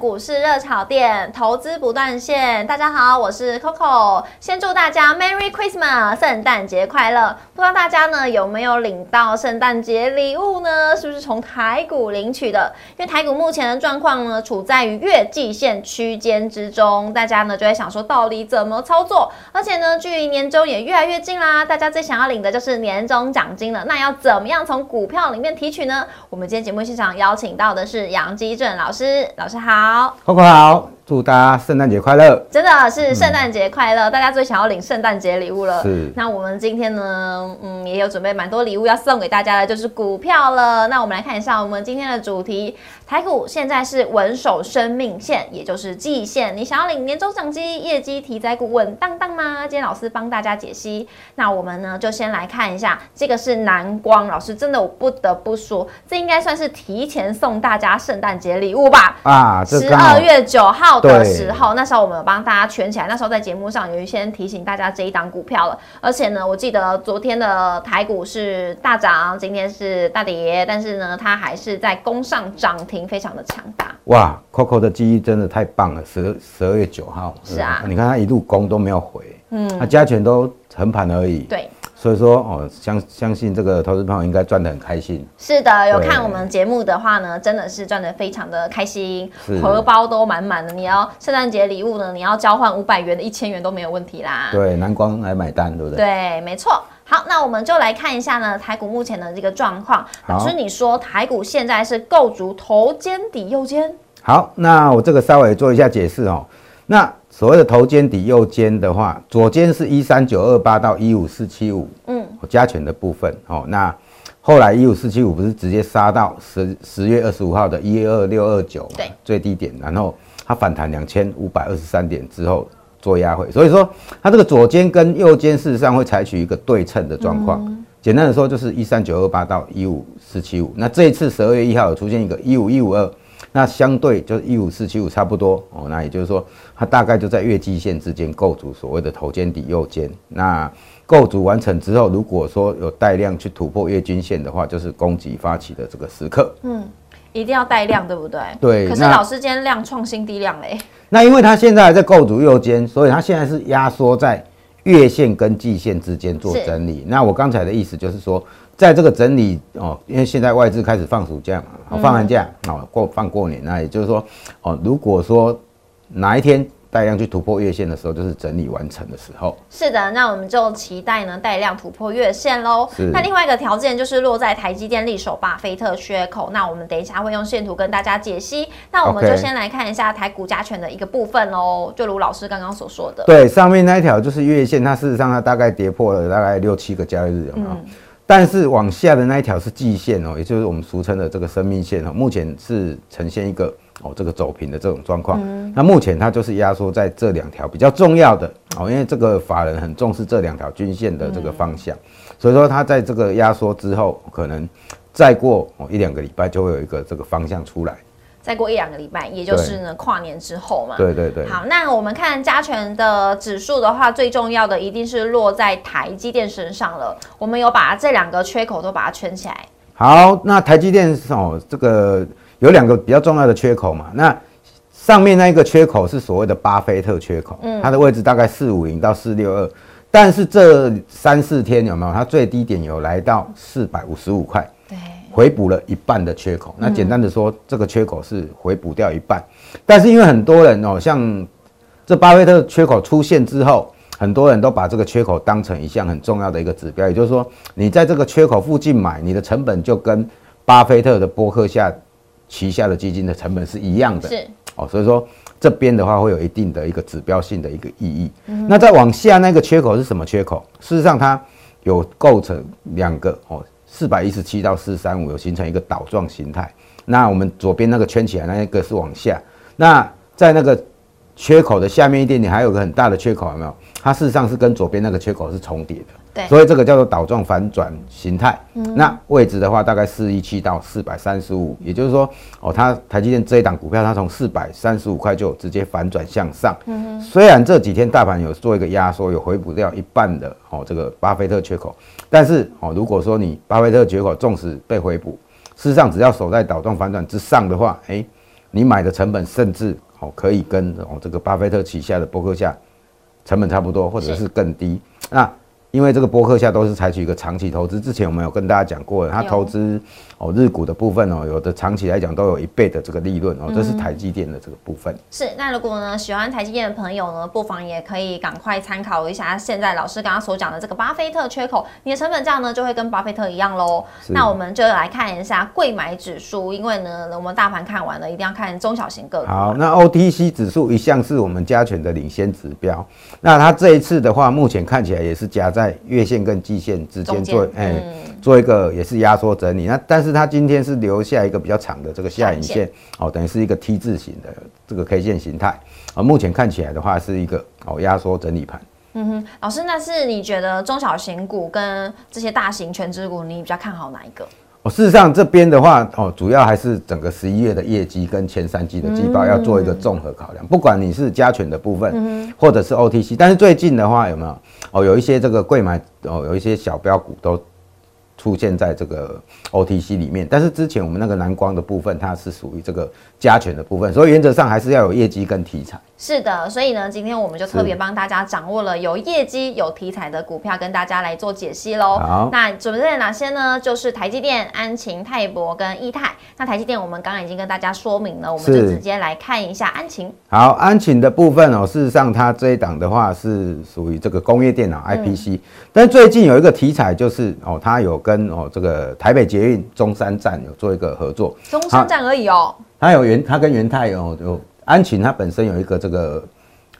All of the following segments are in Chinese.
股市热炒店，投资不断线。大家好，我是 Coco。先祝大家 Merry Christmas，圣诞节快乐！不知道大家呢有没有领到圣诞节礼物呢？是不是从台股领取的？因为台股目前的状况呢，处在于月季线区间之中，大家呢就在想说，到底怎么操作？而且呢，距离年终也越来越近啦，大家最想要领的就是年终奖金了。那要怎么样从股票里面提取呢？我们今天节目现场邀请到的是杨基正老师，老师好，Coco 好。祝大家圣诞节快乐！真的是圣诞节快乐，大家最想要领圣诞节礼物了。是，那我们今天呢，嗯，也有准备蛮多礼物要送给大家的，就是股票了。那我们来看一下我们今天的主题，台股现在是稳守生命线，也就是季线。你想要领年终奖金、业绩题材股稳当当吗？今天老师帮大家解析。那我们呢，就先来看一下，这个是南光老师，真的我不得不说，这应该算是提前送大家圣诞节礼物吧？啊，十二月九号。的时候，那时候我们有帮大家圈起来。那时候在节目上有一些提醒大家这一档股票了。而且呢，我记得昨天的台股是大涨，今天是大跌，但是呢，它还是在攻上涨停，非常的强大。哇，Coco 的记忆真的太棒了！十十二月九号，是啊，你看它一路攻都没有回，嗯，它加权都横盘而已。对。所以说哦，相相信这个投资朋友应该赚得很开心。是的，有看我们节目的话呢，真的是赚得非常的开心，荷包都满满的。你要圣诞节礼物呢，你要交换五百元的一千元都没有问题啦。对，南光来买单，对不对？对，没错。好，那我们就来看一下呢，台股目前的这个状况。老师，你说台股现在是构筑头肩底右肩？好，那我这个稍微做一下解释哦。那所谓的头肩底右肩的话，左肩是一三九二八到一五四七五，嗯，加权的部分哦。那后来一五四七五不是直接杀到十十月二十五号的一二六二九，对，最低点，然后它反弹两千五百二十三点之后做压回，所以说它这个左肩跟右肩事实上会采取一个对称的状况。简单的说就是一三九二八到一五四七五。那这一次十二月一号有出现一个一五一五二。那相对就是一五四七五差不多哦，那也就是说它大概就在月季线之间构筑所谓的头肩底右肩。那构筑完成之后，如果说有带量去突破月均线的话，就是攻击发起的这个时刻。嗯，一定要带量，对不对？对。可是老师今天量创新低量嘞。那因为它现在还在构筑右肩，所以它现在是压缩在月线跟季线之间做整理。那我刚才的意思就是说。在这个整理哦，因为现在外资开始放暑假嘛，放寒假哦，过放过年，那也就是说哦，如果说哪一天带量去突破月线的时候，就是整理完成的时候。是的，那我们就期待呢带量突破月线喽。那另外一个条件就是落在台积电力手巴菲特缺口。那我们等一下会用线图跟大家解析。那我们就先来看一下台股加权的一个部分喽。就如老师刚刚所说的，对，上面那一条就是月线，它事实上它大概跌破了大概六七个交易日，有没有？但是往下的那一条是季线哦，也就是我们俗称的这个生命线哦，目前是呈现一个哦这个走平的这种状况。那目前它就是压缩在这两条比较重要的哦，因为这个法人很重视这两条均线的这个方向，所以说它在这个压缩之后，可能再过哦一两个礼拜就会有一个这个方向出来。再过一两个礼拜，也就是呢跨年之后嘛。对对对。好，那我们看加权的指数的话，最重要的一定是落在台积电身上了。我们有把这两个缺口都把它圈起来。好，那台积电哦，这个有两个比较重要的缺口嘛。那上面那一个缺口是所谓的巴菲特缺口，嗯，它的位置大概四五零到四六二，但是这三四天有没有？它最低点有来到四百五十五块。对。回补了一半的缺口，那简单的说，这个缺口是回补掉一半。但是因为很多人哦，像这巴菲特缺口出现之后，很多人都把这个缺口当成一项很重要的一个指标，也就是说，你在这个缺口附近买，你的成本就跟巴菲特的波克夏旗下的基金的成本是一样的。是哦，所以说这边的话会有一定的一个指标性的一个意义。那再往下那个缺口是什么缺口？事实上它有构成两个哦。四百一十七到四三五有形成一个倒状形态，那我们左边那个圈起来那一个是往下，那在那个缺口的下面一点点还有个很大的缺口，有没有？它事实上是跟左边那个缺口是重叠的，对，所以这个叫做倒状反转形态。那位置的话大概四一七到四百三十五，也就是说，哦，它台积电这一档股票它从四百三十五块就直接反转向上。嗯虽然这几天大盘有做一个压缩，有回补掉一半的哦这个巴菲特缺口。但是哦，如果说你巴菲特缺口纵使被回补，事实上只要守在倒状反转之上的话，哎，你买的成本甚至哦可以跟哦这个巴菲特旗下的伯克夏成本差不多，或者是更低。那因为这个博客下都是采取一个长期投资，之前我们有跟大家讲过，他投资哦日股的部分哦，有的长期来讲都有一倍的这个利润哦，这是台积电的这个部分。是，那如果呢喜欢台积电的朋友呢，不妨也可以赶快参考一下现在老师刚刚所讲的这个巴菲特缺口，你的成本价呢就会跟巴菲特一样喽。那我们就来看一下贵买指数，因为呢我们大盘看完了，一定要看中小型个股。好，那 OTC 指数一向是我们加权的领先指标，那它这一次的话，目前看起来也是加在。在月线跟季线之间做，哎，做一个也是压缩整理。那但是它今天是留下一个比较长的这个下影线，哦，等于是一个 T 字形的这个 K 线形态。啊，目前看起来的话是一个哦压缩整理盘。嗯哼，老师，那是你觉得中小型股跟这些大型全职股，你比较看好哪一个？哦，事实上这边的话，哦，主要还是整个十一月的业绩跟前三季的季报要做一个综合考量。不管你是加权的部分，或者是 OTC，但是最近的话有没有？哦，有一些这个贵买哦，有一些小标股都。出现在这个 OTC 里面，但是之前我们那个蓝光的部分，它是属于这个加权的部分，所以原则上还是要有业绩跟题材。是的，所以呢，今天我们就特别帮大家掌握了有业绩、有题材的股票，跟大家来做解析喽。好，那准备哪些呢？就是台积电、安晴、泰博跟易泰。那台积电我们刚刚已经跟大家说明了，我们就直接来看一下安晴。好，安晴的部分哦，事实上它这一档的话是属于这个工业电脑 IPC，但最近有一个题材就是哦，它有跟跟哦，这个台北捷运中山站有做一个合作，中山站而已哦。它有元，它跟元泰有有安晴，它本身有一个这个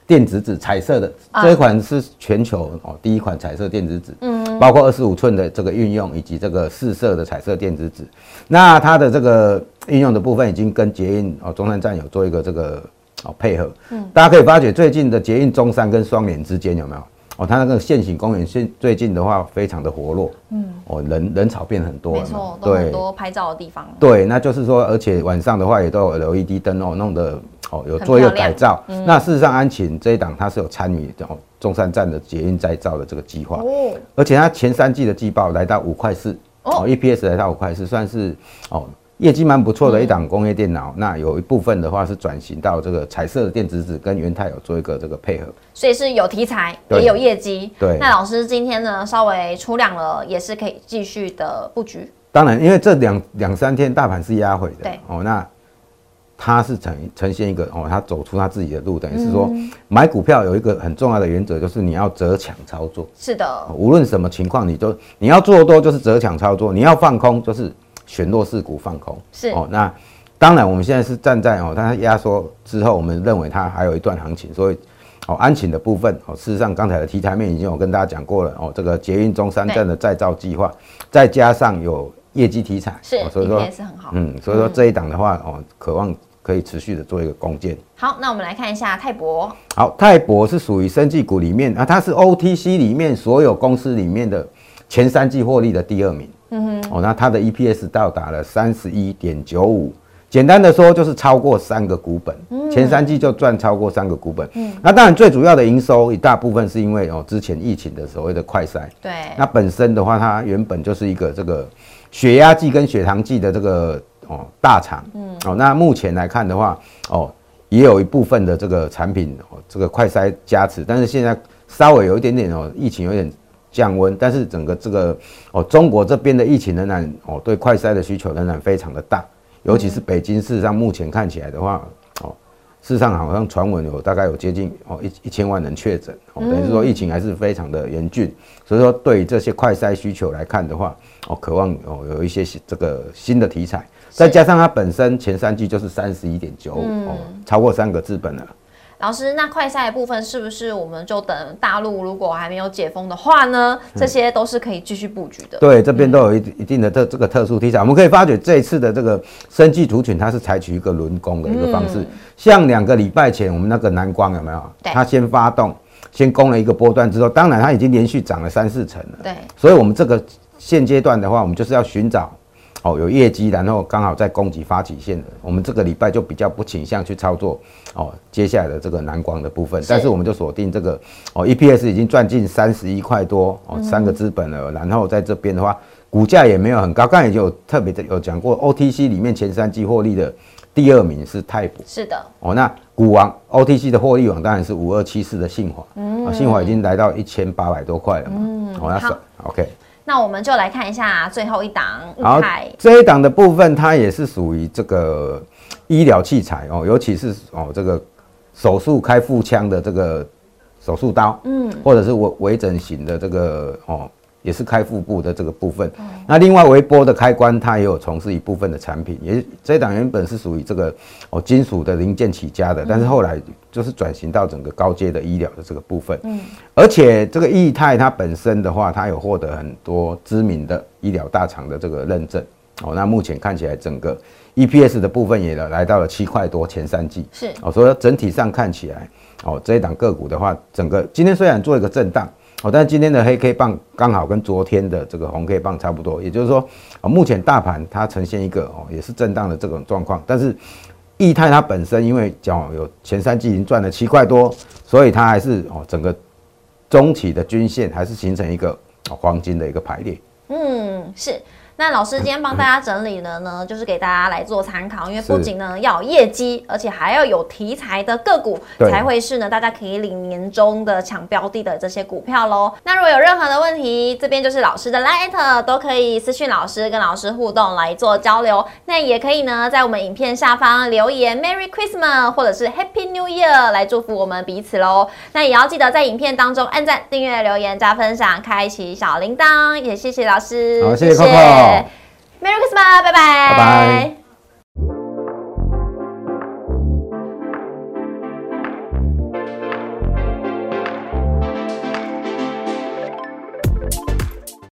电子纸彩色的这一款是全球哦第一款彩色电子纸，嗯，包括二十五寸的这个运用以及这个四色的彩色电子纸。那它的这个运用的部分已经跟捷运哦中山站有做一个这个哦配合，嗯，大家可以发觉最近的捷运中山跟双联之间有没有？哦，它那个现行公园现最近的话非常的活络，嗯，哦人人潮变很多，没错，都很多拍照的地方。对，那就是说，而且晚上的话也都有 LED 灯哦，弄得哦有做一个改造。那事实上，安晴这一档它是有参与哦中山站的捷运再造的这个计划，哦，而且它前三季的季报来到五块四，哦，EPS 来到五块四，算是哦。业绩蛮不错的一档工业电脑，那有一部分的话是转型到这个彩色的电子纸，跟元泰有做一个这个配合，所以是有题材也有业绩。对，那老师今天呢稍微出量了，也是可以继续的布局。当然，因为这两两三天大盘是压回的，对哦，那它是呈呈现一个哦，它走出它自己的路，等于是说买股票有一个很重要的原则，就是你要择抢操作。是的，无论什么情况，你都你要做多就是择抢操作，你要放空就是。选弱势股放空是哦，那当然我们现在是站在哦，它压缩之后，我们认为它还有一段行情，所以哦，安晴的部分哦，事实上刚才的题材面已经有跟大家讲过了哦，这个捷运中山站的再造计划，再加上有业绩题材，是，所以说也是很好，嗯，所以说这一档的话哦，渴望可以持续的做一个攻坚。好，那我们来看一下泰博。好，泰博是属于生技股里面啊，它是 OTC 里面所有公司里面的前三季获利的第二名。嗯哼，哦，那它的 EPS 到达了三十一点九五，简单的说就是超过三个股本，前三季就赚超过三个股本。嗯，那当然最主要的营收一大部分是因为哦之前疫情的所谓的快筛，对，那本身的话它原本就是一个这个血压计跟血糖计的这个哦大厂，嗯，哦，那目前来看的话，哦也有一部分的这个产品哦这个快筛加持，但是现在稍微有一点点哦疫情有点。降温，但是整个这个哦，中国这边的疫情仍然哦，对快筛的需求仍然非常的大，尤其是北京，事实上目前看起来的话，哦，事实上好像传闻有大概有接近哦一一千万人确诊，哦，等于说疫情还是非常的严峻，所以说对于这些快筛需求来看的话，哦，渴望哦有一些这个新的题材，再加上它本身前三季就是三十一点九五哦，超过三个资本了。老师，那快赛的部分是不是我们就等大陆如果还没有解封的话呢？这些都是可以继续布局的。对，这边都有一一定的这这个特殊题材，我们可以发觉这一次的这个生技族群，它是采取一个轮攻的一个方式。像两个礼拜前我们那个南光有没有？它先发动，先攻了一个波段之后，当然它已经连续涨了三四成了。对，所以我们这个现阶段的话，我们就是要寻找。哦，有业绩，然后刚好在供给发起线的，我们这个礼拜就比较不倾向去操作哦。接下来的这个南光的部分，但是我们就锁定这个哦，EPS 已经赚进三十一块多哦，三个资本了。然后在这边的话，股价也没有很高，刚才也有特别的有讲过，OTC 里面前三季获利的第二名是泰普。是的，哦，那股王 OTC 的获利王当然是五二七四的信华，嗯，信华已经来到一千八百多块了嘛，嗯，哦，那是 OK。那我们就来看一下最后一档，好，这一档的部分它也是属于这个医疗器材哦，尤其是哦这个手术开腹腔的这个手术刀，嗯，或者是微微整形的这个哦。也是开腹部的这个部分，那另外微波的开关，它也有从事一部分的产品。也这一档原本是属于这个哦金属的零件起家的，但是后来就是转型到整个高阶的医疗的这个部分。嗯，而且这个易泰它本身的话，它有获得很多知名的医疗大厂的这个认证。哦，那目前看起来整个 EPS 的部分也来到了七块多，前三季是哦，所以整体上看起来哦这一档个股的话，整个今天虽然做一个震荡。哦，但今天的黑 K 棒刚好跟昨天的这个红 K 棒差不多，也就是说，啊，目前大盘它呈现一个哦，也是震荡的这种状况。但是，易泰它本身因为讲有前三季已经赚了七块多，所以它还是哦，整个中期的均线还是形成一个黄金的一个排列。嗯，是。那老师今天帮大家整理了呢，就是给大家来做参考，因为不仅呢要有业绩，而且还要有题材的个股，才会是呢大家可以领年终的抢标的的这些股票喽。那如果有任何的问题，这边就是老师的 Light，都可以私讯老师，跟老师互动来做交流。那也可以呢在我们影片下方留言 Merry Christmas 或者是 Happy New Year 来祝福我们彼此喽。那也要记得在影片当中按赞、订阅、留言、加分享、开启小铃铛，也谢谢老师，好，谢谢 Coco。Merry Christmas，拜拜。拜拜。